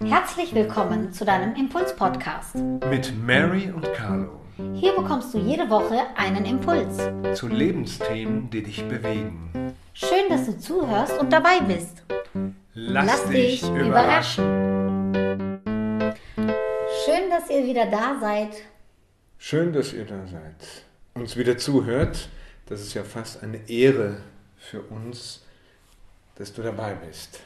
Herzlich willkommen zu deinem Impuls-Podcast. Mit Mary und Carlo. Hier bekommst du jede Woche einen Impuls. Zu Lebensthemen, die dich bewegen. Schön, dass du zuhörst und dabei bist. Lass, Lass dich überraschen. Schön, dass ihr wieder da seid. Schön, dass ihr da seid. Uns wieder zuhört. Das ist ja fast eine Ehre für uns, dass du dabei bist.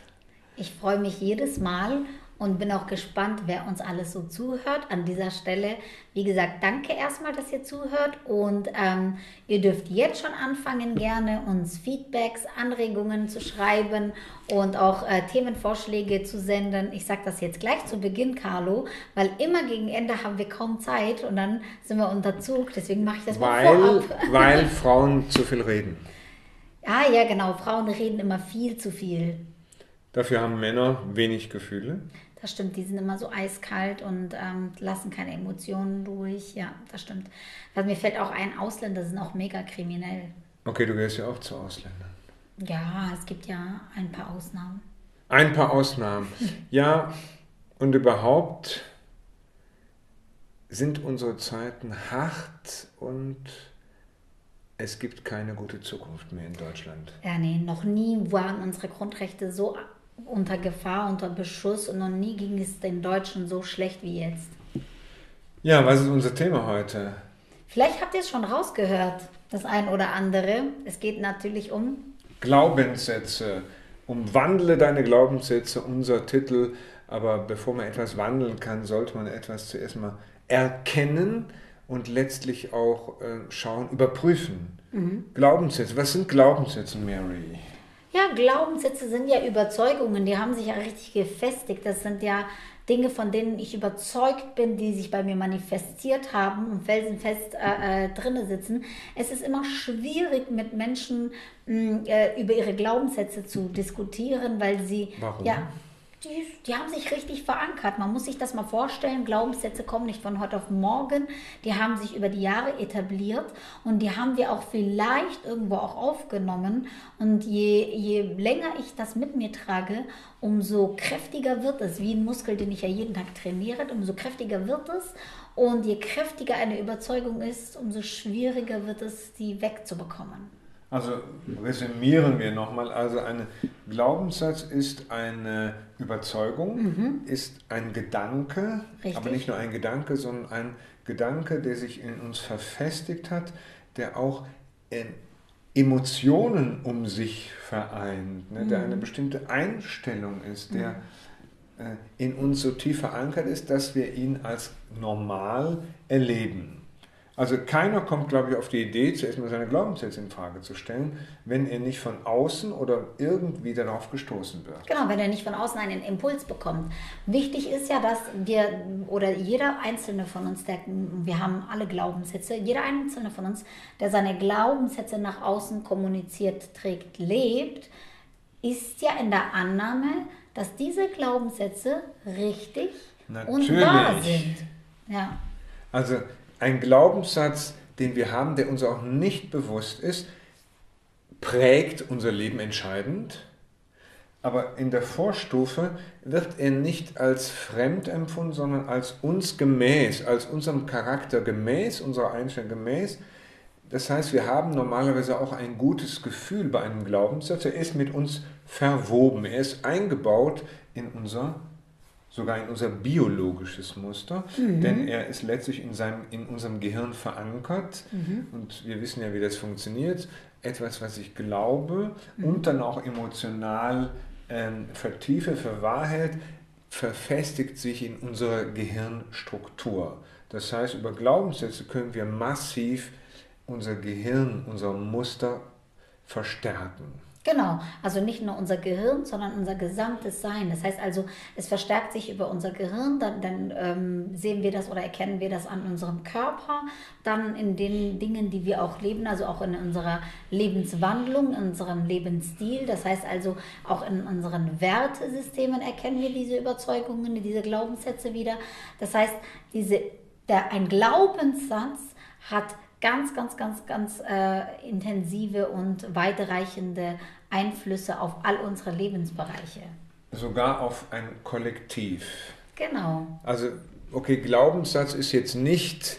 Ich freue mich jedes Mal und bin auch gespannt, wer uns alles so zuhört. An dieser Stelle, wie gesagt, danke erstmal, dass ihr zuhört und ähm, ihr dürft jetzt schon anfangen, gerne uns Feedbacks, Anregungen zu schreiben und auch äh, Themenvorschläge zu senden. Ich sage das jetzt gleich zu Beginn, Carlo, weil immer gegen Ende haben wir kaum Zeit und dann sind wir unter Zug. Deswegen mache ich das weil, mal vorab. Weil Frauen zu viel reden. Ah ja, genau. Frauen reden immer viel zu viel. Dafür haben Männer wenig Gefühle. Das stimmt, die sind immer so eiskalt und ähm, lassen keine Emotionen durch. Ja, das stimmt. Weil mir fällt auch ein, Ausländer sind auch mega kriminell. Okay, du gehörst ja auch zu Ausländern. Ja, es gibt ja ein paar Ausnahmen. Ein paar Ausnahmen. Ja, und überhaupt sind unsere Zeiten hart und es gibt keine gute Zukunft mehr in Deutschland. Ja, nee, noch nie waren unsere Grundrechte so unter Gefahr, unter Beschuss und noch nie ging es den Deutschen so schlecht wie jetzt. Ja, was ist unser Thema heute? Vielleicht habt ihr es schon rausgehört, das ein oder andere. Es geht natürlich um Glaubenssätze. Umwandle deine Glaubenssätze, unser Titel. Aber bevor man etwas wandeln kann, sollte man etwas zuerst mal erkennen und letztlich auch äh, schauen, überprüfen. Mhm. Glaubenssätze. Was sind Glaubenssätze, Mary? Ja, Glaubenssätze sind ja Überzeugungen, die haben sich ja richtig gefestigt. Das sind ja Dinge, von denen ich überzeugt bin, die sich bei mir manifestiert haben und felsenfest äh, äh, drinne sitzen. Es ist immer schwierig, mit Menschen mh, äh, über ihre Glaubenssätze zu diskutieren, weil sie Warum? ja die, die haben sich richtig verankert. Man muss sich das mal vorstellen. Glaubenssätze kommen nicht von heute auf morgen. Die haben sich über die Jahre etabliert und die haben wir auch vielleicht irgendwo auch aufgenommen. Und je, je länger ich das mit mir trage, umso kräftiger wird es, wie ein Muskel, den ich ja jeden Tag trainiere, umso kräftiger wird es. Und je kräftiger eine Überzeugung ist, umso schwieriger wird es, die wegzubekommen. Also resümieren wir nochmal. Also ein Glaubenssatz ist eine Überzeugung, mhm. ist ein Gedanke, Richtig. aber nicht nur ein Gedanke, sondern ein Gedanke, der sich in uns verfestigt hat, der auch Emotionen um sich vereint, ne, der eine mhm. bestimmte Einstellung ist, der mhm. äh, in uns so tief verankert ist, dass wir ihn als normal erleben. Also keiner kommt, glaube ich, auf die Idee, zuerst mal seine Glaubenssätze in Frage zu stellen, wenn er nicht von außen oder irgendwie darauf gestoßen wird. Genau, wenn er nicht von außen einen Impuls bekommt. Wichtig ist ja, dass wir oder jeder einzelne von uns, der, wir haben alle Glaubenssätze, jeder einzelne von uns, der seine Glaubenssätze nach außen kommuniziert, trägt, lebt, ist ja in der Annahme, dass diese Glaubenssätze richtig Natürlich. und wahr sind. Ja. Also ein Glaubenssatz, den wir haben, der uns auch nicht bewusst ist, prägt unser Leben entscheidend. Aber in der Vorstufe wird er nicht als fremd empfunden, sondern als uns gemäß, als unserem Charakter gemäß, unserer Einstellung gemäß. Das heißt, wir haben normalerweise auch ein gutes Gefühl bei einem Glaubenssatz. Er ist mit uns verwoben, er ist eingebaut in unser sogar in unser biologisches Muster, mhm. denn er ist letztlich in, seinem, in unserem Gehirn verankert mhm. und wir wissen ja, wie das funktioniert. Etwas, was ich glaube mhm. und dann auch emotional ähm, vertiefe, für Wahrheit, verfestigt sich in unserer Gehirnstruktur. Das heißt, über Glaubenssätze können wir massiv unser Gehirn, unser Muster verstärken. Genau, also nicht nur unser Gehirn, sondern unser gesamtes Sein. Das heißt also, es verstärkt sich über unser Gehirn, dann, dann ähm, sehen wir das oder erkennen wir das an unserem Körper, dann in den Dingen, die wir auch leben, also auch in unserer Lebenswandlung, in unserem Lebensstil. Das heißt also, auch in unseren Wertesystemen erkennen wir diese Überzeugungen, diese Glaubenssätze wieder. Das heißt, diese, der, ein Glaubenssatz hat ganz, ganz, ganz, ganz äh, intensive und weitreichende Einflüsse auf all unsere Lebensbereiche. Sogar auf ein Kollektiv. Genau. Also, okay, Glaubenssatz ist jetzt nicht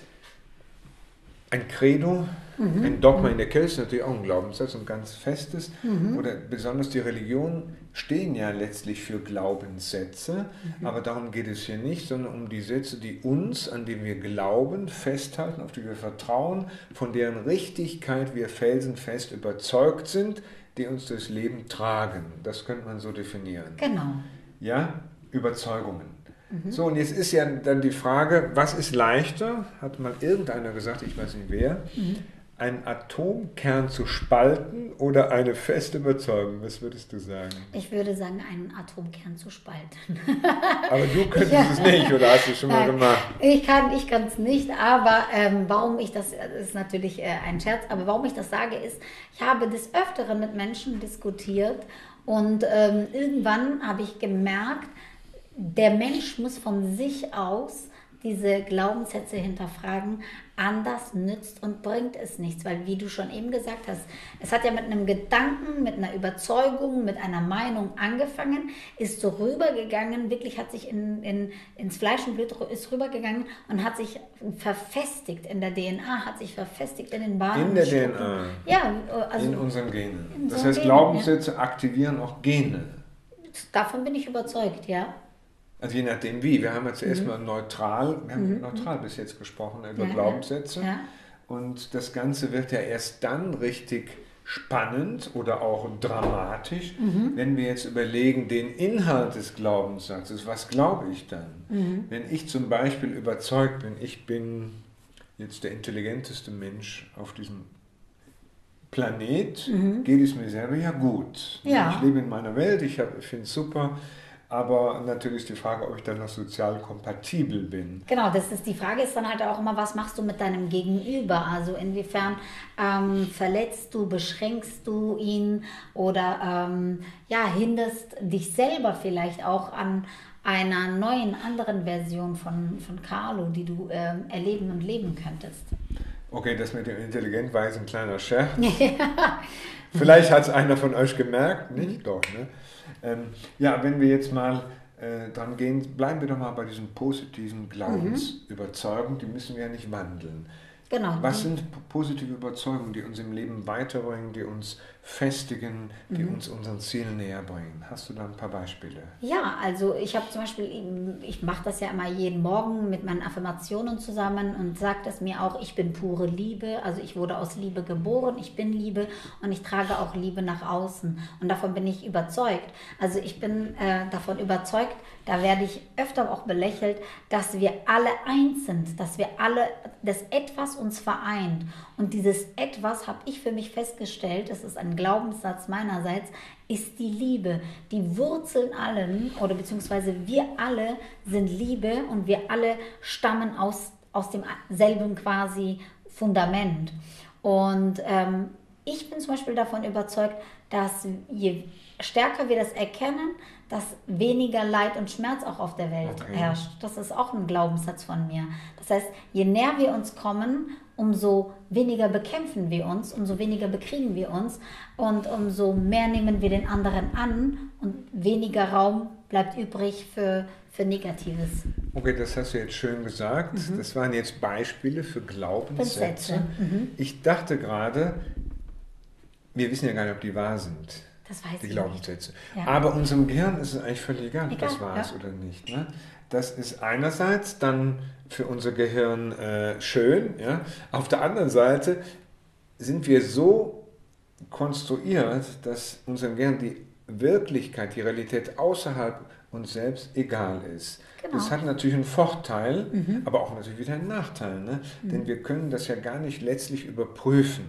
ein Credo, mhm. ein Dogma in der Kirche, ist natürlich auch ein Glaubenssatz und ganz festes. Mhm. Oder besonders die Religionen stehen ja letztlich für Glaubenssätze, mhm. aber darum geht es hier nicht, sondern um die Sätze, die uns, an denen wir glauben, festhalten, auf die wir vertrauen, von deren Richtigkeit wir felsenfest überzeugt sind, die uns das Leben tragen. Das könnte man so definieren. Genau. Ja, Überzeugungen. Mhm. So, und jetzt ist ja dann die Frage, was ist leichter, hat mal irgendeiner gesagt, ich weiß nicht wer, mhm. Einen Atomkern zu spalten oder eine feste Überzeugung? Was würdest du sagen? Ich würde sagen, einen Atomkern zu spalten. aber du könntest ja. es nicht, oder hast du es schon mal gemacht? Ich kann es nicht, aber ähm, warum ich das, das ist natürlich äh, ein Scherz, aber warum ich das sage, ist, ich habe des Öfteren mit Menschen diskutiert und ähm, irgendwann habe ich gemerkt, der Mensch muss von sich aus diese Glaubenssätze hinterfragen, anders nützt und bringt es nichts, weil wie du schon eben gesagt hast, es hat ja mit einem Gedanken, mit einer Überzeugung, mit einer Meinung angefangen, ist so rübergegangen, wirklich hat sich in, in, ins Fleisch und Blut ist rübergegangen und hat sich verfestigt in der DNA, hat sich verfestigt in den Bahnen. In der DNA. Ja, also in unseren Genen. Das heißt, Genen, Glaubenssätze ja. aktivieren auch Gene. Davon bin ich überzeugt, ja. Also je nachdem wie. Wir haben zuerst mhm. mal neutral, wir haben mhm. neutral bis jetzt gesprochen über ja, Glaubenssätze. Ja. Und das Ganze wird ja erst dann richtig spannend oder auch dramatisch, mhm. wenn wir jetzt überlegen, den Inhalt des Glaubenssatzes, was glaube ich dann? Mhm. Wenn ich zum Beispiel überzeugt bin, ich bin jetzt der intelligenteste Mensch auf diesem Planet, mhm. geht es mir selber ja gut. Ja. Ich lebe in meiner Welt, ich, ich finde es super aber natürlich ist die Frage, ob ich dann noch sozial kompatibel bin. Genau, das ist die Frage ist dann halt auch immer, was machst du mit deinem Gegenüber? Also inwiefern ähm, verletzt du, beschränkst du ihn oder ähm, ja, hinderst dich selber vielleicht auch an einer neuen, anderen Version von, von Carlo, die du ähm, erleben und leben könntest. Okay, das mit dem Intelligent war jetzt ein kleiner Scherz. Vielleicht hat es einer von euch gemerkt, nicht? Doch, ne? Ähm, ja, wenn wir jetzt mal äh, dran gehen, bleiben wir doch mal bei diesem positiven Glaubensüberzeugung, mhm. die müssen wir ja nicht wandeln. Genau. Was sind positive Überzeugungen, die uns im Leben weiterbringen, die uns festigen, die mhm. uns unseren Zielen näher bringen? Hast du da ein paar Beispiele? Ja, also ich habe zum Beispiel, ich mache das ja immer jeden Morgen mit meinen Affirmationen zusammen und sage das mir auch, ich bin pure Liebe, also ich wurde aus Liebe geboren, ich bin Liebe und ich trage auch Liebe nach außen und davon bin ich überzeugt. Also ich bin äh, davon überzeugt, da werde ich öfter auch belächelt, dass wir alle eins sind, dass wir alle, dass etwas uns vereint. Und dieses etwas habe ich für mich festgestellt, das ist ein Glaubenssatz meinerseits, ist die Liebe. Die Wurzeln allen, oder beziehungsweise wir alle sind Liebe und wir alle stammen aus, aus demselben quasi Fundament. Und ähm, ich bin zum Beispiel davon überzeugt, dass je stärker wir das erkennen, dass weniger Leid und Schmerz auch auf der Welt okay. herrscht. Das ist auch ein Glaubenssatz von mir. Das heißt, je näher wir uns kommen, umso weniger bekämpfen wir uns, umso weniger bekriegen wir uns und umso mehr nehmen wir den anderen an und weniger Raum bleibt übrig für, für Negatives. Okay, das hast du jetzt schön gesagt. Mhm. Das waren jetzt Beispiele für Glaubenssätze. Mhm. Ich dachte gerade, wir wissen ja gar nicht, ob die wahr sind. Das weiß die ich Glaubenssätze. Ja. Aber unserem Gehirn ist es eigentlich völlig egal, ob das wahr ist ja. oder nicht. Ne? Das ist einerseits dann für unser Gehirn äh, schön. Ja? Auf der anderen Seite sind wir so konstruiert, dass unserem Gehirn die Wirklichkeit, die Realität außerhalb uns selbst egal ist. Genau. Das hat natürlich einen Vorteil, mhm. aber auch natürlich wieder einen Nachteil. Ne? Mhm. Denn wir können das ja gar nicht letztlich überprüfen.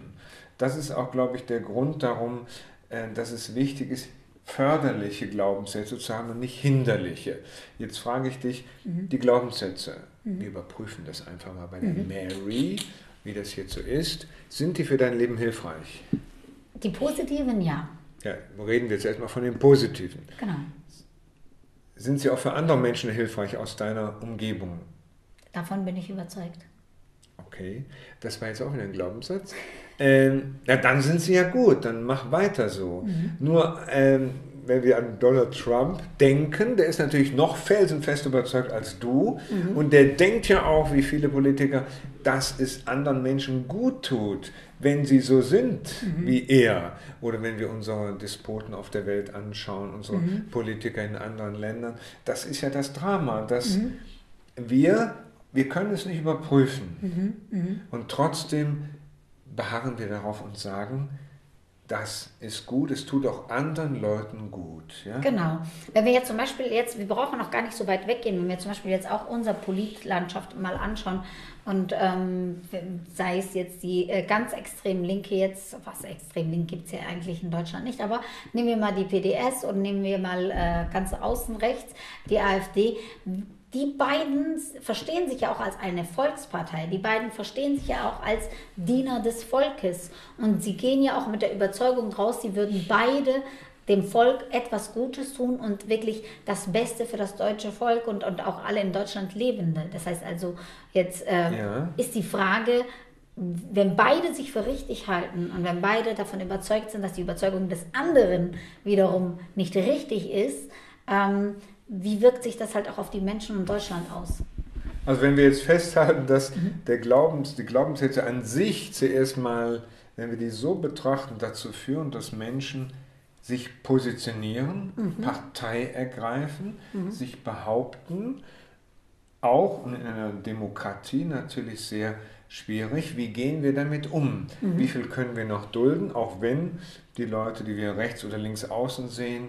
Das ist auch, glaube ich, der Grund darum, äh, dass es wichtig ist, förderliche Glaubenssätze zu haben und nicht hinderliche. Jetzt frage ich dich, mhm. die Glaubenssätze, mhm. wir überprüfen das einfach mal bei der mhm. Mary, wie das jetzt so ist, sind die für dein Leben hilfreich? Die positiven, ja. Ja, reden wir jetzt erstmal von den positiven. Genau. Sind sie auch für andere Menschen hilfreich aus deiner Umgebung? Davon bin ich überzeugt. Okay, das war jetzt auch wieder ein Glaubenssatz. Ähm, ja, dann sind sie ja gut, dann mach weiter so. Mhm. Nur, ähm, wenn wir an Donald Trump denken, der ist natürlich noch felsenfest überzeugt als du mhm. und der denkt ja auch, wie viele Politiker, dass es anderen Menschen gut tut, wenn sie so sind mhm. wie er. Oder wenn wir unsere Despoten auf der Welt anschauen, unsere mhm. Politiker in anderen Ländern. Das ist ja das Drama, dass mhm. wir, wir können es nicht überprüfen. Mhm. Mhm. Und trotzdem beharren wir darauf und sagen, das ist gut, es tut auch anderen Leuten gut. Ja? Genau. Wenn wir jetzt zum Beispiel jetzt, wir brauchen noch gar nicht so weit weggehen, wenn wir zum Beispiel jetzt auch unsere Politlandschaft mal anschauen und ähm, sei es jetzt die äh, ganz extrem linke jetzt, was extrem link gibt es ja eigentlich in Deutschland nicht, aber nehmen wir mal die PDS und nehmen wir mal äh, ganz außen rechts die AfD die beiden verstehen sich ja auch als eine Volkspartei. Die beiden verstehen sich ja auch als Diener des Volkes. Und sie gehen ja auch mit der Überzeugung raus, sie würden beide dem Volk etwas Gutes tun und wirklich das Beste für das deutsche Volk und, und auch alle in Deutschland Lebende. Das heißt also, jetzt äh, ja. ist die Frage, wenn beide sich für richtig halten und wenn beide davon überzeugt sind, dass die Überzeugung des anderen wiederum nicht richtig ist, ähm, wie wirkt sich das halt auch auf die Menschen in Deutschland aus? Also wenn wir jetzt festhalten, dass mhm. der Glaubens, die Glaubenssätze an sich zuerst mal, wenn wir die so betrachten, dazu führen, dass Menschen sich positionieren, mhm. Partei ergreifen, mhm. sich behaupten, auch in einer Demokratie natürlich sehr schwierig. Wie gehen wir damit um? Mhm. Wie viel können wir noch dulden, auch wenn die Leute, die wir rechts oder links außen sehen,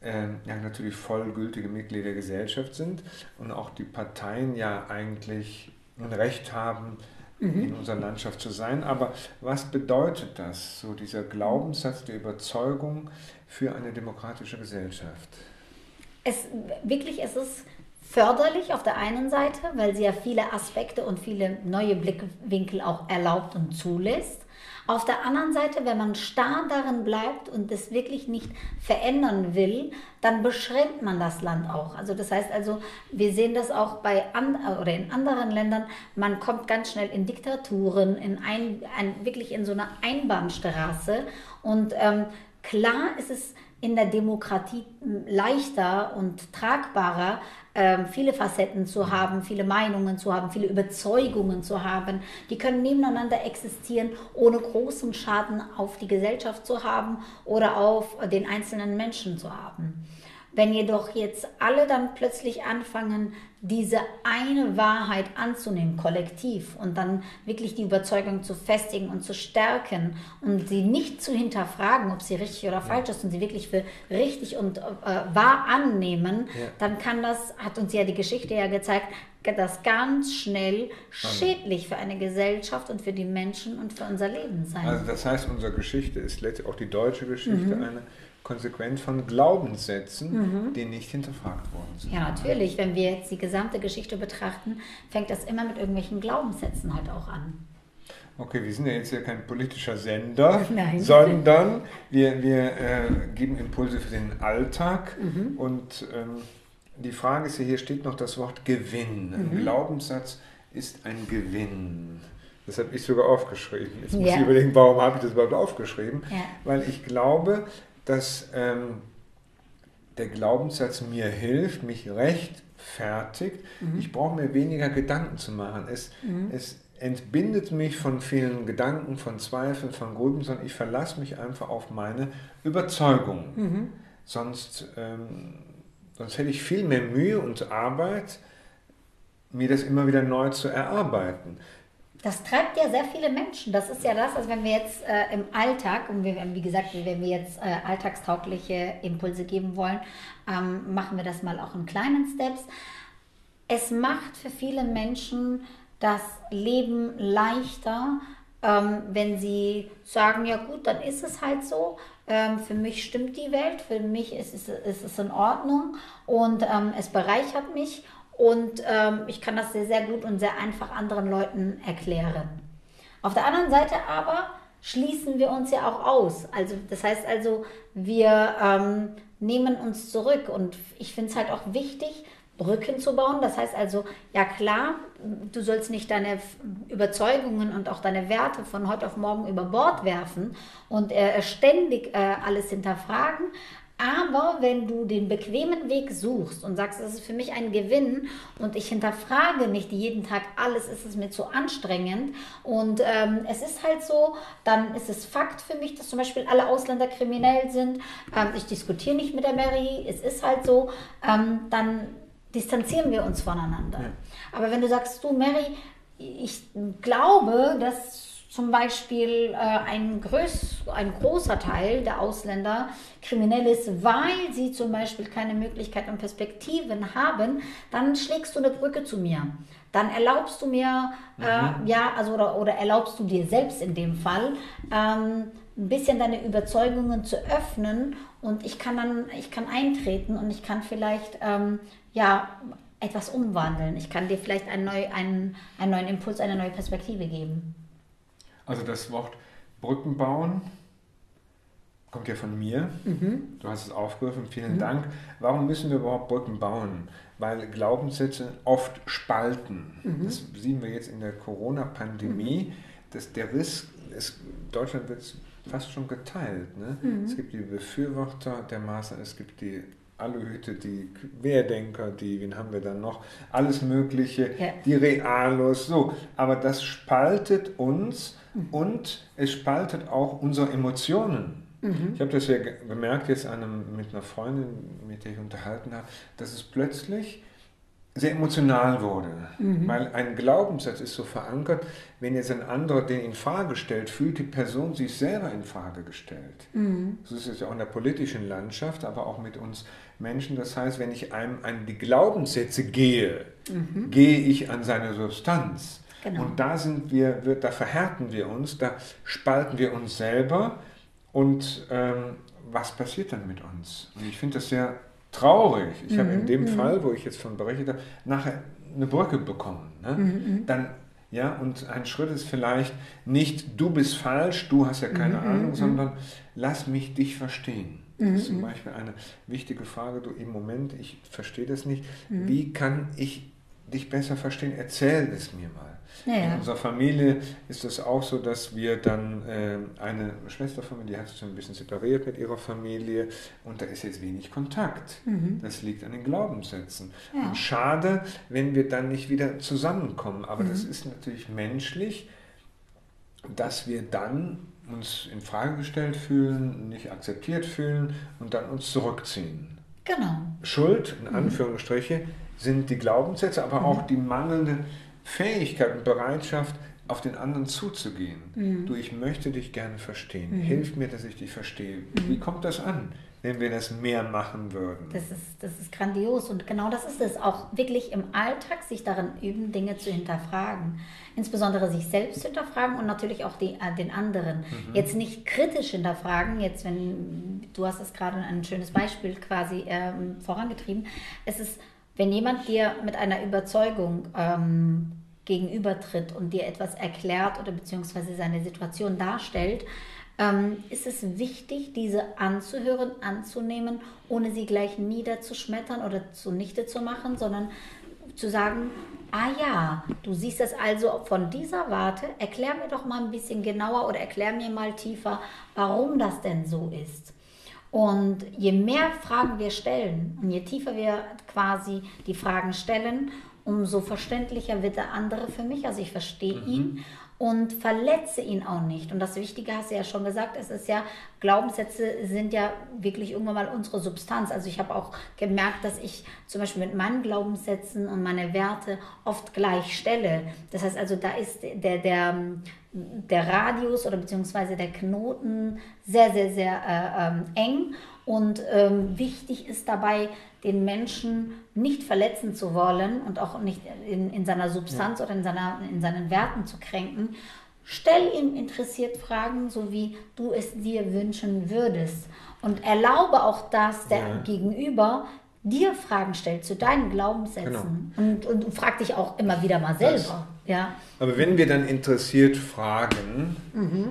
mhm äh, ja natürlich vollgültige Mitglieder der Gesellschaft sind und auch die Parteien ja eigentlich ein Recht haben, mhm. in unserer Landschaft zu sein. Aber was bedeutet das, so dieser Glaubenssatz der Überzeugung für eine demokratische Gesellschaft? Es, wirklich, es ist förderlich auf der einen Seite, weil sie ja viele Aspekte und viele neue Blickwinkel auch erlaubt und zulässt. Auf der anderen Seite, wenn man starr darin bleibt und das wirklich nicht verändern will, dann beschränkt man das Land auch. Also das heißt also, wir sehen das auch bei an, oder in anderen Ländern, man kommt ganz schnell in Diktaturen, in ein, ein wirklich in so eine Einbahnstraße und ähm, klar ist es in der Demokratie leichter und tragbarer, ähm, viele Facetten zu haben, viele Meinungen zu haben, viele Überzeugungen zu haben. Die können nebeneinander existieren, ohne großen Schaden auf die Gesellschaft zu haben oder auf den einzelnen Menschen zu haben. Wenn jedoch jetzt alle dann plötzlich anfangen, diese eine Wahrheit anzunehmen, kollektiv, und dann wirklich die Überzeugung zu festigen und zu stärken und sie nicht zu hinterfragen, ob sie richtig oder falsch ist, und sie wirklich für richtig und äh, wahr annehmen, ja. dann kann das, hat uns ja die Geschichte ja gezeigt, das ganz schnell schädlich für eine Gesellschaft und für die Menschen und für unser Leben sein. Also das heißt, unsere Geschichte ist letztlich auch die deutsche Geschichte mhm. eine konsequent von Glaubenssätzen, mhm. die nicht hinterfragt worden sind. Ja, natürlich. Wenn wir jetzt die gesamte Geschichte betrachten, fängt das immer mit irgendwelchen Glaubenssätzen halt auch an. Okay, wir sind ja jetzt ja kein politischer Sender, Nein. sondern wir, wir äh, geben Impulse für den Alltag. Mhm. Und ähm, die Frage ist ja, hier steht noch das Wort Gewinn. Ein mhm. Glaubenssatz ist ein Gewinn. Das habe ich sogar aufgeschrieben. Jetzt muss ja. ich überlegen, warum habe ich das überhaupt aufgeschrieben? Ja. Weil ich glaube, dass ähm, der Glaubenssatz mir hilft, mich rechtfertigt. Mhm. Ich brauche mir weniger Gedanken zu machen. Es, mhm. es entbindet mich von vielen Gedanken, von Zweifeln, von Grüben, sondern ich verlasse mich einfach auf meine Überzeugung. Mhm. Sonst, ähm, sonst hätte ich viel mehr Mühe und Arbeit, mir das immer wieder neu zu erarbeiten. Das treibt ja sehr viele Menschen. Das ist ja das, also wenn wir jetzt äh, im Alltag, und wir, wie gesagt, wenn wir jetzt äh, alltagstaugliche Impulse geben wollen, ähm, machen wir das mal auch in kleinen Steps. Es macht für viele Menschen das Leben leichter, ähm, wenn sie sagen, ja gut, dann ist es halt so. Ähm, für mich stimmt die Welt, für mich ist es, ist es in Ordnung und ähm, es bereichert mich und ähm, ich kann das sehr, sehr gut und sehr einfach anderen Leuten erklären. Auf der anderen Seite aber schließen wir uns ja auch aus. Also das heißt also, wir ähm, nehmen uns zurück und ich finde es halt auch wichtig, Brücken zu bauen. Das heißt also, ja klar, du sollst nicht deine Überzeugungen und auch deine Werte von heute auf morgen über Bord werfen und äh, ständig äh, alles hinterfragen. Aber wenn du den bequemen Weg suchst und sagst, das ist für mich ein Gewinn und ich hinterfrage nicht jeden Tag alles, ist es mir zu anstrengend und ähm, es ist halt so, dann ist es Fakt für mich, dass zum Beispiel alle Ausländer kriminell sind. Ähm, ich diskutiere nicht mit der Mary, es ist halt so, ähm, dann distanzieren wir uns voneinander. Ja. Aber wenn du sagst, du Mary, ich glaube, dass zum Beispiel äh, ein, größ, ein großer Teil der Ausländer kriminell ist, weil sie zum Beispiel keine Möglichkeit und Perspektiven haben, dann schlägst du eine Brücke zu mir. Dann erlaubst du mir, äh, mhm. ja, also oder, oder erlaubst du dir selbst in dem Fall, ähm, ein bisschen deine Überzeugungen zu öffnen und ich kann dann, ich kann eintreten und ich kann vielleicht, ähm, ja, etwas umwandeln. Ich kann dir vielleicht einen, neu, einen, einen neuen Impuls, eine neue Perspektive geben. Also das Wort Brücken bauen kommt ja von mir. Mhm. Du hast es aufgegriffen, vielen mhm. Dank. Warum müssen wir überhaupt Brücken bauen? Weil Glaubenssätze oft spalten. Mhm. Das sehen wir jetzt in der Corona-Pandemie. Mhm. Dass der Riss, ist, Deutschland wird fast schon geteilt. Ne? Mhm. Es gibt die Befürworter der Maßnahmen, es gibt die Aluhüte, die Querdenker, die, wen haben wir dann noch? Alles Mögliche, ja. die Realos, so. Aber das spaltet uns mhm. und es spaltet auch unsere Emotionen. Mhm. Ich habe das ja gemerkt jetzt einem, mit einer Freundin, mit der ich unterhalten habe, dass es plötzlich sehr emotional wurde. Mhm. Weil ein Glaubenssatz ist so verankert, wenn jetzt ein anderer den in Frage stellt, fühlt die Person sich selber in Frage gestellt. Mhm. So ist es ja auch in der politischen Landschaft, aber auch mit uns Menschen. Das heißt, wenn ich einem an die Glaubenssätze gehe, mhm. gehe ich an seine Substanz. Genau. Und da sind wir, da verhärten wir uns, da spalten wir uns selber. Und ähm, was passiert dann mit uns? Und ich finde das sehr traurig. Ich mhm. habe in dem mhm. Fall, wo ich jetzt von berichtet habe, nachher eine Brücke bekommen. Ne? Mhm. mhm. Dann ja, und ein Schritt ist vielleicht nicht, du bist falsch, du hast ja keine mhm. Ahnung, sondern lass mich dich verstehen. Das ist zum Beispiel eine wichtige Frage, du im Moment, ich verstehe das nicht, wie kann ich dich besser verstehen? Erzähl es mir mal. Ja, In unserer Familie ist es auch so, dass wir dann äh, eine Schwesterfamilie, die hat sich ein bisschen separiert mit ihrer Familie und da ist jetzt wenig Kontakt. Mhm. Das liegt an den Glaubenssätzen. Ja. Und schade, wenn wir dann nicht wieder zusammenkommen. Aber mhm. das ist natürlich menschlich, dass wir dann uns in Frage gestellt fühlen, nicht akzeptiert fühlen und dann uns zurückziehen. Genau. Schuld, in mhm. Anführungsstriche, sind die Glaubenssätze, aber auch mhm. die mangelnde Fähigkeit und Bereitschaft, auf den anderen zuzugehen. Mhm. Du, ich möchte dich gerne verstehen. Mhm. Hilf mir, dass ich dich verstehe. Mhm. Wie kommt das an, wenn wir das mehr machen würden? Das ist, das ist grandios und genau das ist es. Auch wirklich im Alltag sich darin üben, Dinge zu hinterfragen. Insbesondere sich selbst hinterfragen und natürlich auch die, äh, den anderen. Mhm. Jetzt nicht kritisch hinterfragen, jetzt wenn, du hast es gerade ein schönes Beispiel quasi ähm, vorangetrieben. Es ist wenn jemand dir mit einer Überzeugung ähm, gegenübertritt und dir etwas erklärt oder beziehungsweise seine Situation darstellt, ähm, ist es wichtig, diese anzuhören, anzunehmen, ohne sie gleich niederzuschmettern oder zunichte zu machen, sondern zu sagen, ah ja, du siehst es also von dieser Warte, erklär mir doch mal ein bisschen genauer oder erklär mir mal tiefer, warum das denn so ist. Und je mehr Fragen wir stellen und je tiefer wir quasi die Fragen stellen, umso verständlicher wird der andere für mich. Also ich verstehe mhm. ihn und verletze ihn auch nicht. Und das Wichtige hast du ja schon gesagt, es ist ja, Glaubenssätze sind ja wirklich irgendwann mal unsere Substanz. Also ich habe auch gemerkt, dass ich zum Beispiel mit meinen Glaubenssätzen und meine Werte oft gleich stelle. Das heißt also, da ist der, der, der Radius oder beziehungsweise der Knoten sehr, sehr, sehr äh, ähm, eng. Und ähm, wichtig ist dabei, den Menschen nicht verletzen zu wollen und auch nicht in, in seiner Substanz ja. oder in, seiner, in seinen Werten zu kränken. Stell ihm interessiert Fragen, so wie du es dir wünschen würdest. Und erlaube auch, dass der ja. Gegenüber dir Fragen stellt zu deinen Glaubenssätzen. Genau. Und, und, frag dich auch immer wieder mal selber. Das, ja. Aber wenn wir dann interessiert fragen, mhm.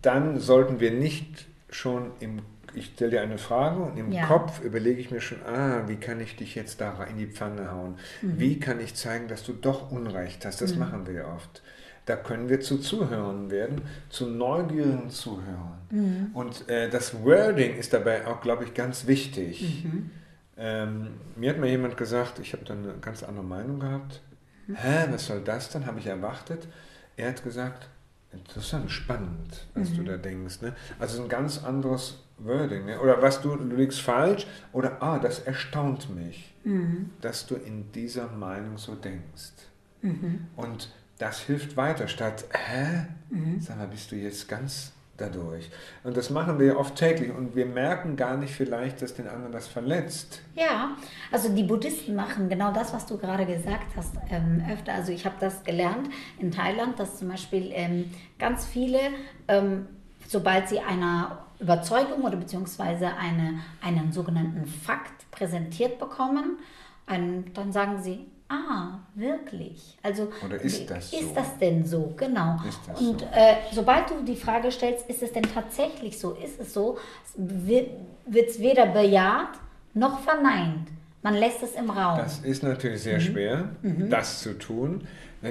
dann sollten wir nicht schon im ich stelle dir eine Frage und im Ja. Kopf überlege ich mir schon, ah, wie kann ich dich jetzt da in die Pfanne hauen? Mhm. Wie kann ich zeigen, dass du doch Unrecht hast? Das machen wir ja oft. Da können wir zu Zuhörern werden, zu neugierigen Zuhörern. Mhm. Und äh, das Wording ist dabei auch, glaube ich, ganz wichtig. Mhm. Ähm, mir hat mal jemand gesagt, ich habe dann eine ganz andere Meinung gehabt. Hä, was soll das dann? Habe ich erwartet. Er hat gesagt, interessant, spannend, was du da denkst. Ne? Also ein ganz anderes Wording. Ne? Oder was du, du liegst falsch. Oder, ah, das erstaunt mich, dass du in dieser Meinung so denkst. Und das hilft weiter, statt, hä? Sag mal, bist du jetzt ganz dadurch? Und das machen wir ja oft täglich und wir merken gar nicht vielleicht, dass den anderen das verletzt. Ja, also die Buddhisten machen genau das, was du gerade gesagt hast, ähm, öfter. Also ich habe das gelernt in Thailand, dass zum Beispiel ähm, ganz viele, ähm, sobald sie einer Überzeugung oder beziehungsweise eine, einen sogenannten Fakt präsentiert bekommen, ein, dann sagen sie, ah, wirklich. Also Oder ist das so? Ist das denn so? Genau. Und so? äh, sobald du die Frage stellst, ist es denn tatsächlich so? Ist es so? Wird es weder bejaht noch verneint. Man lässt es im Raum. Das ist natürlich Mhm. sehr schwer, das zu tun.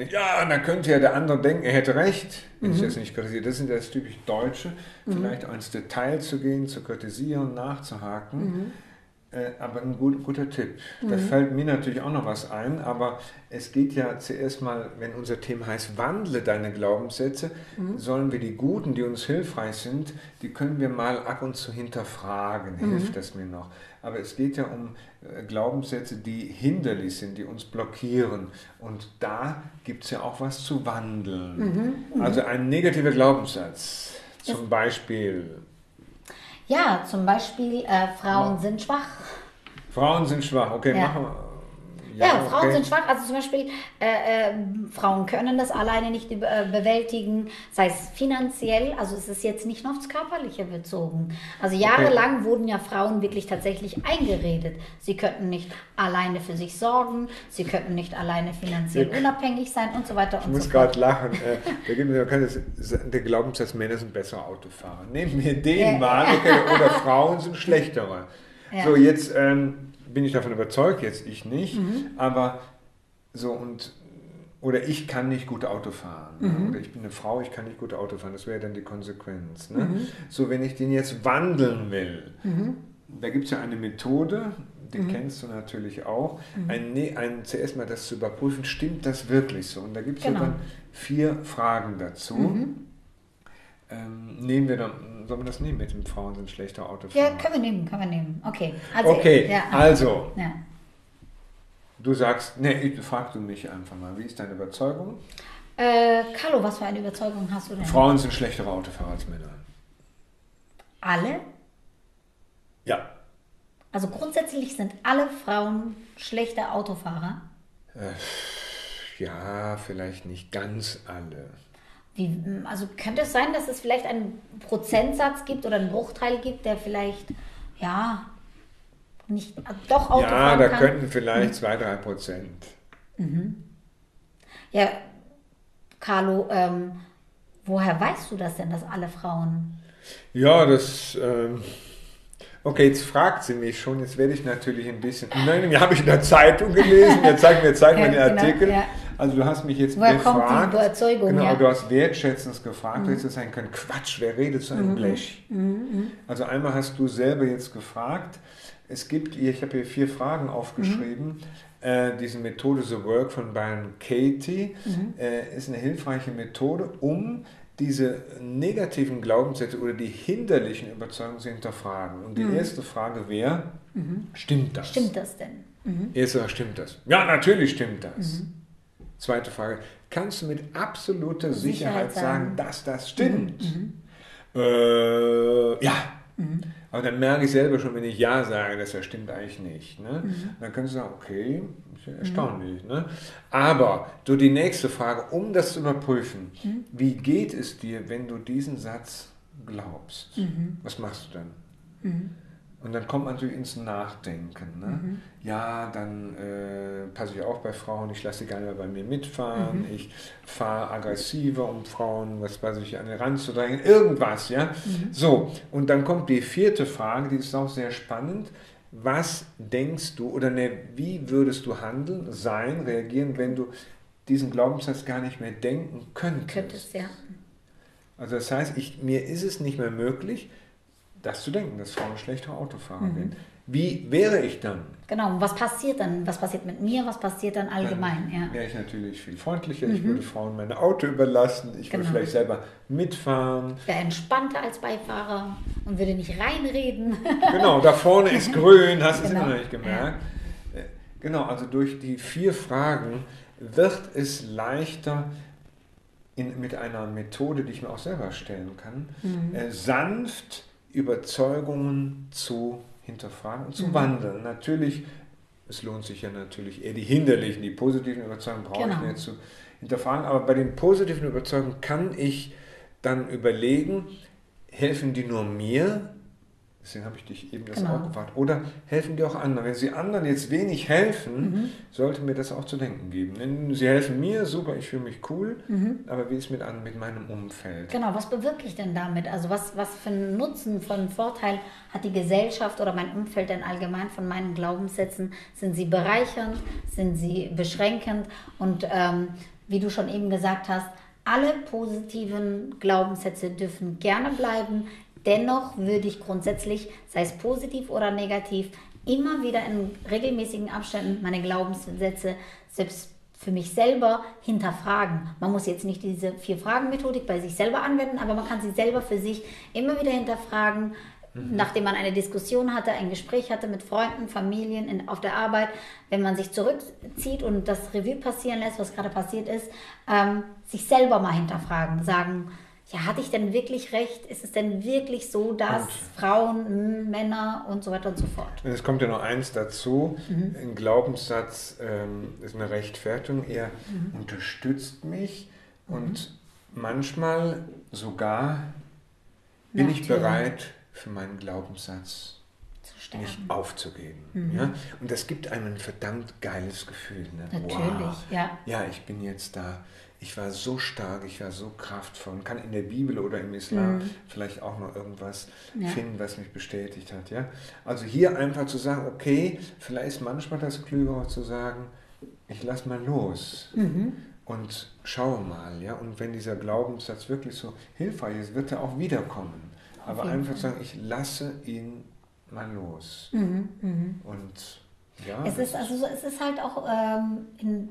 Ja, dann könnte ja der andere denken, er hätte recht, wenn Mhm. ich das nicht kritisiere. Das sind das typisch Deutsche, vielleicht auch ins Detail zu gehen, zu kritisieren, nachzuhaken. Mhm. Äh, aber ein gut, guter Tipp. Da fällt mir natürlich auch noch was ein, aber es geht ja zuerst mal, wenn unser Thema heißt, wandle deine Glaubenssätze, Mhm. sollen wir die guten, die uns hilfreich sind, die können wir mal ab und zu hinterfragen, Mhm. hilft das mir noch. Aber es geht ja um äh, Glaubenssätze, die hinderlich sind, die uns blockieren. Und da gibt es ja auch was zu wandeln. Mhm, Also ein negativer Glaubenssatz, zum Beispiel, ja, zum Beispiel, äh, Frauen Ja. sind schwach. Frauen sind schwach. Okay, Ja. machen wir. Ja, Frauen okay. sind schwach. Also zum Beispiel, äh, äh, Frauen können das alleine nicht äh, bewältigen, sei es finanziell, also es ist jetzt nicht nur aufs Körperliche bezogen. Also jahrelang wurden ja Frauen wirklich tatsächlich eingeredet. Sie könnten nicht alleine für sich sorgen, sie könnten nicht alleine finanziell Ja. unabhängig sein und so weiter Ich und muss so fort. gerade lachen. Äh, Da gibt es der Glaubenssatz, Männer sind bessere Autofahrer. Nehmen wir den Ja. mal. Okay, oder Frauen sind schlechtere. Ja. So, jetzt ähm, bin ich davon überzeugt, jetzt ich nicht. Mhm. Aber so und. Oder ich kann nicht gut Auto fahren. Ne? Mhm. Oder ich bin eine Frau, ich kann nicht gut Auto fahren. Das wäre dann die Konsequenz. Ne? Mhm. So, wenn ich den jetzt wandeln will, da gibt es ja eine Methode, die Mhm. kennst du natürlich auch, ein, ne- ein, zuerst mal das zu überprüfen, stimmt das wirklich so? Und da gibt es Genau. ja dann vier Fragen dazu. Mhm. Ähm, nehmen wir dann, sollen wir das nehmen mit dem Frauen sind schlechter Ja, Autofahrer? können wir nehmen, können wir nehmen. Okay. Also, okay, Ja, also, ja. du sagst, nee, ich frag du mich einfach mal, wie ist deine Überzeugung? Äh, Carlo, was für eine Überzeugung hast du denn? Frauen sind schlechtere Autofahrer als Männer. Alle? Ja. Also grundsätzlich sind alle Frauen schlechte Autofahrer. Ja, vielleicht nicht ganz alle. Wie, also könnte es sein, dass es vielleicht einen Prozentsatz gibt oder einen Bruchteil gibt, der vielleicht, ja, nicht äh, doch Auto Ja, da kann? könnten vielleicht zwei, drei Prozent. Ja, Carlo, ähm, woher weißt du das denn, dass alle Frauen... Ja, das. Ähm, okay, jetzt fragt sie mich schon. Jetzt werde ich natürlich ein bisschen. Nein, habe ich in der Zeitung gelesen. Jetzt zeig mir, zeig mir den genau, Artikel. ja. Also du hast mich jetzt Woher gefragt. kommt die Überzeugung, Genau, ja? Mhm. du hast wertschätzend gefragt. Du hättest sagen können, Quatsch, wer redet zu einem Blech? Also einmal hast du selber jetzt gefragt. Es gibt, ich habe hier vier Fragen aufgeschrieben. Mhm. Äh, diese Methode The Work von Byron Katie Mhm. äh, ist eine hilfreiche Methode, um diese negativen Glaubenssätze oder die hinderlichen Überzeugungen zu hinterfragen. Und die erste Frage wäre, stimmt das? Mhm. Stimmt das denn? Erste Frage, stimmt das? Ja, natürlich stimmt das. Zweite Frage, kannst du mit absoluter Sicherheit, Sicherheit sagen, dass das stimmt? Äh, ja. Aber dann merke ich selber schon, wenn ich Ja sage, dass das stimmt eigentlich nicht. Ne? Dann kannst du sagen, okay, ist ja erstaunlich. Ne? Aber du die nächste Frage, um das zu überprüfen, wie geht es dir, wenn du diesen Satz glaubst? Was machst du dann? Und dann kommt man natürlich ins Nachdenken. Ne? Mhm. Ja, dann äh, passe ich auf bei Frauen, ich lasse sie gerne mal bei mir mitfahren, mhm. ich fahre aggressiver, um Frauen, was weiß ich, an den Rand zu drängen, irgendwas, ja. Mhm. So, und dann kommt die vierte Frage, die ist auch sehr spannend. Was denkst du oder ne, wie würdest du handeln, sein, reagieren, wenn du diesen Glaubenssatz gar nicht mehr denken könntest? Könntest, ja. Also das heißt, ich, mir ist es nicht mehr möglich, das zu denken, dass Frauen schlechter Autofahrer mhm. sind. Wie wäre ich dann? Genau, und was passiert dann? Was passiert mit mir? Was passiert dann allgemein? Dann ja. wäre ich natürlich viel freundlicher. Mhm. Ich würde Frauen mein Auto überlassen. Ich genau. würde vielleicht selber mitfahren. Wäre entspannter als Beifahrer und würde nicht reinreden. genau, da vorne ist grün, hast du genau. es immer noch nicht gemerkt. Ja. Äh, genau, also durch die vier Fragen wird es leichter, in, mit einer Methode, die ich mir auch selber stellen kann, mhm. äh, sanft Überzeugungen zu hinterfragen und zu mhm. wandeln. Natürlich, es lohnt sich ja natürlich eher die hinderlichen, die positiven Überzeugungen brauche genau. ich nicht zu hinterfragen, aber bei den positiven Überzeugungen kann ich dann überlegen, helfen die nur mir Deswegen habe ich dich eben das genau. auch gefragt. Oder helfen die auch anderen? Wenn sie anderen jetzt wenig helfen, mhm. sollte mir das auch zu denken geben. Sie helfen mir, super, ich fühle mich cool, mhm. aber wie ist mit, an, mit meinem Umfeld? Genau, was bewirke ich denn damit? Also was, was für einen Nutzen, für einen Vorteil hat die Gesellschaft oder mein Umfeld denn allgemein von meinen Glaubenssätzen? Sind sie bereichernd? Sind sie beschränkend? Und ähm, wie du schon eben gesagt hast, alle positiven Glaubenssätze dürfen gerne bleiben. Dennoch würde ich grundsätzlich, sei es positiv oder negativ, immer wieder in regelmäßigen Abständen meine Glaubenssätze selbst für mich selber hinterfragen. Man muss jetzt nicht diese Vier-Fragen-Methodik bei sich selber anwenden, aber man kann sie selber für sich immer wieder hinterfragen, mhm. nachdem man eine Diskussion hatte, ein Gespräch hatte mit Freunden, Familien, in, auf der Arbeit. Wenn man sich zurückzieht und das Revue passieren lässt, was gerade passiert ist, ähm, sich selber mal hinterfragen, sagen, ja, hatte ich denn wirklich recht? Ist es denn wirklich so, dass und Frauen, Männer und so weiter und so fort? Es kommt ja noch eins dazu. Mhm. Ein Glaubenssatz ähm, ist eine Rechtfertigung. Er mhm. unterstützt mich mhm. und manchmal sogar bin ich bereit, für meinen Glaubenssatz nicht aufzugeben. Mhm. Ja? Und das gibt einem ein verdammt geiles Gefühl. Ne? Natürlich, wow. ja. Ja, ich bin jetzt da ich war so stark, ich war so kraftvoll und kann in der Bibel oder im Islam mhm. vielleicht auch noch irgendwas ja. finden, was mich bestätigt hat. Ja? Also hier einfach zu sagen, okay, vielleicht ist manchmal das Klügere zu sagen, ich lass mal los mhm. und schaue mal. Ja? Und wenn dieser Glaubenssatz wirklich so hilfreich ist, wird er auch wiederkommen. Aber einfach zu sagen, ich lasse ihn mal los. Mhm. mhm. Und ja. Es ist, also, es ist halt auch ähm, in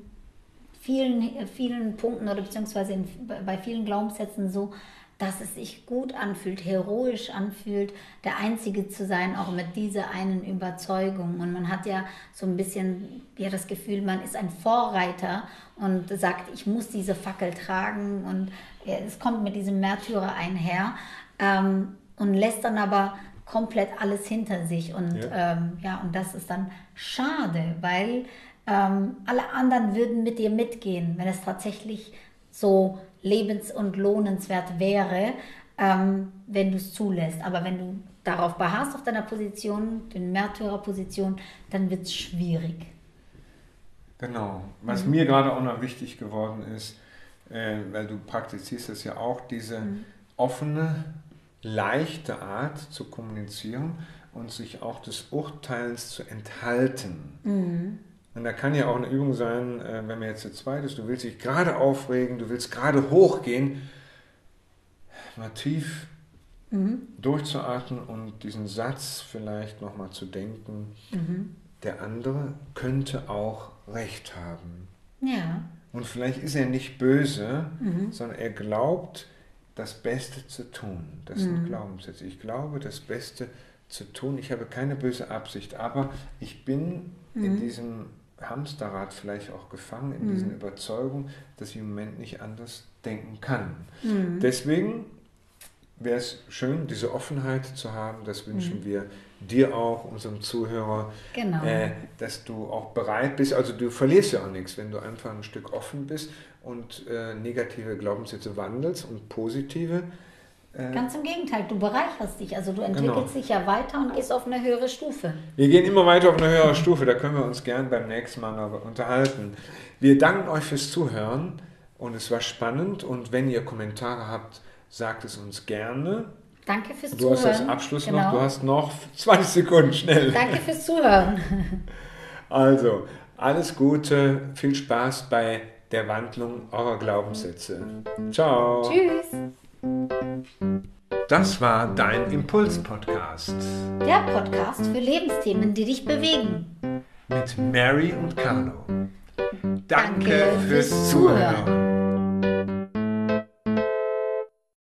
vielen, vielen Punkten oder beziehungsweise in, bei vielen Glaubenssätzen so, dass es sich gut anfühlt, heroisch anfühlt, der Einzige zu sein, auch mit dieser einen Überzeugung. Und man hat ja so ein bisschen ja, das Gefühl, man ist ein Vorreiter und sagt, ich muss diese Fackel tragen und ja, es kommt mit diesem Märtyrer einher ähm, und lässt dann aber komplett alles hinter sich. Und ja. Ähm, ja, und das ist dann schade, weil ähm, alle anderen würden mit dir mitgehen, wenn es tatsächlich so lebens- und lohnenswert wäre, ähm, wenn du es zulässt. Aber wenn du darauf beharrst, auf deiner Position, den Märtyrerposition, dann wird es schwierig. Genau. Was mhm. mir gerade auch noch wichtig geworden ist, äh, weil du praktizierst es ja auch, diese mhm. offene, leichte Art zu kommunizieren und sich auch des Urteils zu enthalten. Mhm. Und da kann ja auch eine Übung sein, äh, wenn man jetzt zu zweit ist, du willst dich gerade aufregen, du willst gerade hochgehen, mal tief mhm. durchzuatmen und diesen Satz vielleicht nochmal zu denken, mhm. der andere könnte auch recht haben. Ja. Und vielleicht ist er nicht böse, mhm. sondern er glaubt, das Beste zu tun. Das sind mhm. Glaubenssätze. Ich glaube, das Beste zu tun. Ich habe keine böse Absicht, aber ich bin in mhm. diesem Hamsterrad vielleicht auch gefangen in mhm. diesen Überzeugungen, dass ich im Moment nicht anders denken kann. Mhm. Deswegen wäre es schön, diese Offenheit zu haben. Das wünschen mhm. wir dir auch, unserem Zuhörer, genau. äh, dass du auch bereit bist. Also du verlierst ja auch nichts, wenn du einfach ein Stück offen bist und äh, negative Glaubenssätze wandelst und positive Ganz im Gegenteil, du bereicherst dich. Also du entwickelst Genau. dich ja weiter und gehst auf eine höhere Stufe. Wir gehen immer weiter auf eine höhere Stufe, da können wir uns gern beim nächsten Mal noch unterhalten. Wir danken euch fürs Zuhören und es war spannend und wenn ihr Kommentare habt, sagt es uns gerne. Danke fürs Du hast Zuhören. als Abschluss genau. noch, du hast noch 20 Sekunden schnell. Danke fürs Zuhören. Also, alles Gute, viel Spaß bei der Wandlung eurer Glaubenssätze. Ciao. Tschüss. Das war dein Impuls-Podcast Der Podcast für Lebensthemen, die dich bewegen. mit Mary und Carlo. Danke, Danke fürs. Zuhören.